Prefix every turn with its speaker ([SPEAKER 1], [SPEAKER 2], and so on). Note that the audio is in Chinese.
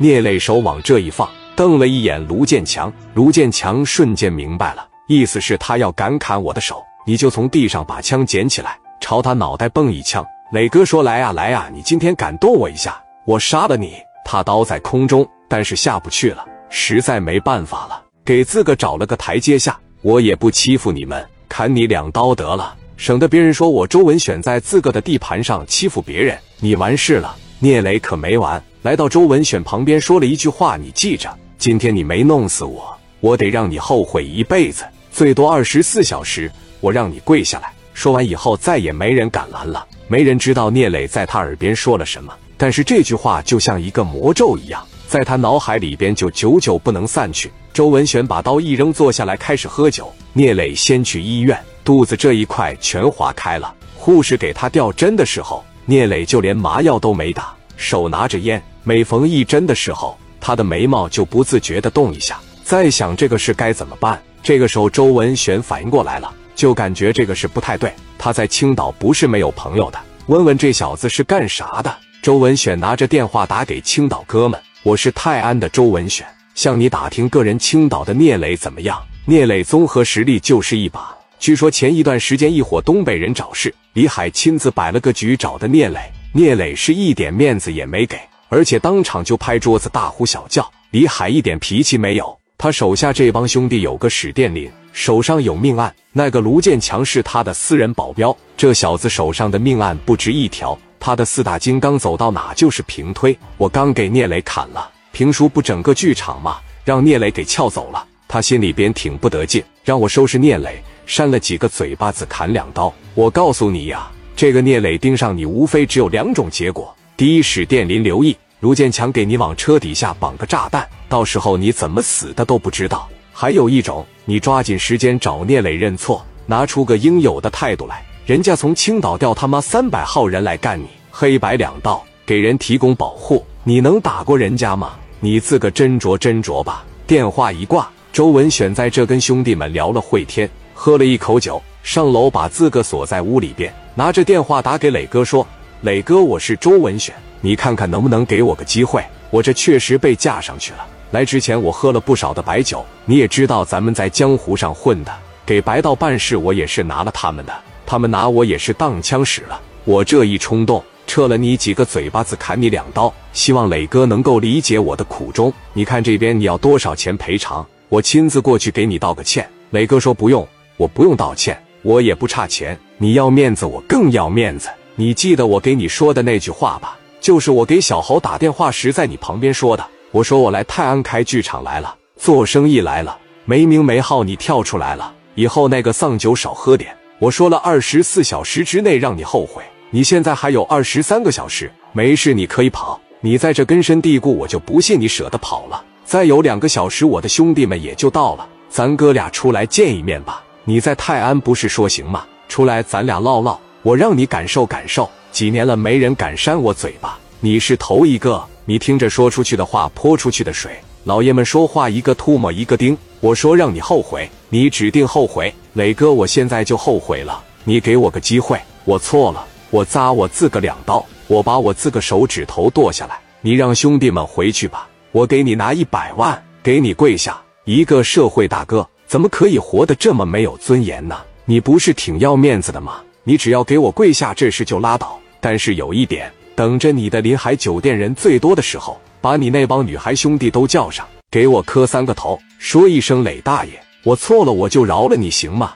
[SPEAKER 1] 聂磊手往这一放，瞪了一眼卢建强。卢建强瞬间明白了，意思是他要敢砍我的手，你就从地上把枪捡起来，朝他脑袋蹦一枪。磊哥说：“来呀，来呀，你今天敢动我一下，我杀了你！”他刀在空中，但是下不去了，实在没办法了，给自个找了个台阶下。我也不欺负你们，砍你两刀得了，省得别人说我周文选在自个的地盘上欺负别人，你完事了。聂磊可没完，来到周文选旁边说了一句话：“你记着，今天你没弄死我，我得让你后悔一辈子。最多二十四小时，我让你跪下来。”说完以后，再也没人敢拦了。没人知道聂磊在他耳边说了什么，但是这句话就像一个魔咒一样，在他脑海里边就久久不能散去。周文选把刀一扔，坐下来开始喝酒。聂磊先去医院，肚子这一块全划开了。护士给他吊针的时候。聂磊就连麻药都没打，手拿着烟。每逢一针的时候，他的眉毛就不自觉地动一下，在想这个事该怎么办。这个时候，周文选反应过来了，就感觉这个事不太对。他在青岛不是没有朋友的，问问这小子是干啥的。周文选拿着电话打给青岛哥们：“我是泰安的周文选，向你打听个人青岛的聂磊怎么样？聂磊综合实力就是一把。”据说前一段时间一伙东北人找事，李海亲自摆了个局找的聂磊，聂磊是一点面子也没给，而且当场就拍桌子大呼小叫。李海一点脾气没有，他手下这帮兄弟有个史殿林，手上有命案，那个卢建强是他的私人保镖，这小子手上的命案不止一条，他的四大金刚走到哪就是平推。我刚给聂磊砍了评书，不整个剧场吗？让聂磊给撬走了，他心里边挺不得劲，让我收拾聂磊。扇了几个嘴巴子，砍两刀。我告诉你呀，这个聂磊盯上你，无非只有两种结果：第一，使电林留意卢建强给你往车底下绑个炸弹，到时候你怎么死的都不知道；还有一种，你抓紧时间找聂磊认错，拿出个应有的态度来。人家从青岛调他妈三百号人来干你，黑白两道，给人提供保护，你能打过人家吗？你自个斟酌斟酌吧。电话一挂，周文选在这跟兄弟们聊了会天。喝了一口酒，上楼把自个锁在屋里边，拿着电话打给磊哥说：“磊哥，我是周文选，你看看能不能给我个机会？我这确实被架上去了。来之前我喝了不少的白酒，你也知道咱们在江湖上混的，给白道办事我也是拿了他们的，他们拿我也是当枪使了。我这一冲动，撤了你几个嘴巴子，砍你两刀。希望磊哥能够理解我的苦衷。你看这边你要多少钱赔偿？我亲自过去给你道个歉。”磊哥说：“不用。”我不用道歉，我也不差钱。你要面子，我更要面子。你记得我给你说的那句话吧？就是我给小侯打电话时在你旁边说的。我说我来泰安开剧场来了，做生意来了，没名没号，你跳出来了。以后那个丧酒少喝点。我说了，二十四小时之内让你后悔。你现在还有二十三个小时，没事你可以跑。你在这根深蒂固，我就不信你舍得跑了。再有两个小时，我的兄弟们也就到了，咱哥俩出来见一面吧。你在泰安不是说行吗？出来咱俩唠唠，我让你感受感受。几年了，没人敢扇我嘴巴，你是头一个。你听着，说出去的话泼出去的水。老爷们说话一个唾沫一个钉。我说让你后悔，你指定后悔。磊哥，我现在就后悔了。你给我个机会，我错了，我扎我自个两刀，我把我自个手指头剁下来。你让兄弟们回去吧，我给你拿一百万，给你跪下。一个社会大哥。怎么可以活得这么没有尊严呢？你不是挺要面子的吗？你只要给我跪下，这事就拉倒。但是有一点，等着你的临海酒店人最多的时候，把你那帮女孩兄弟都叫上，给我磕三个头，说一声磊大爷，我错了，我就饶了你，行吗？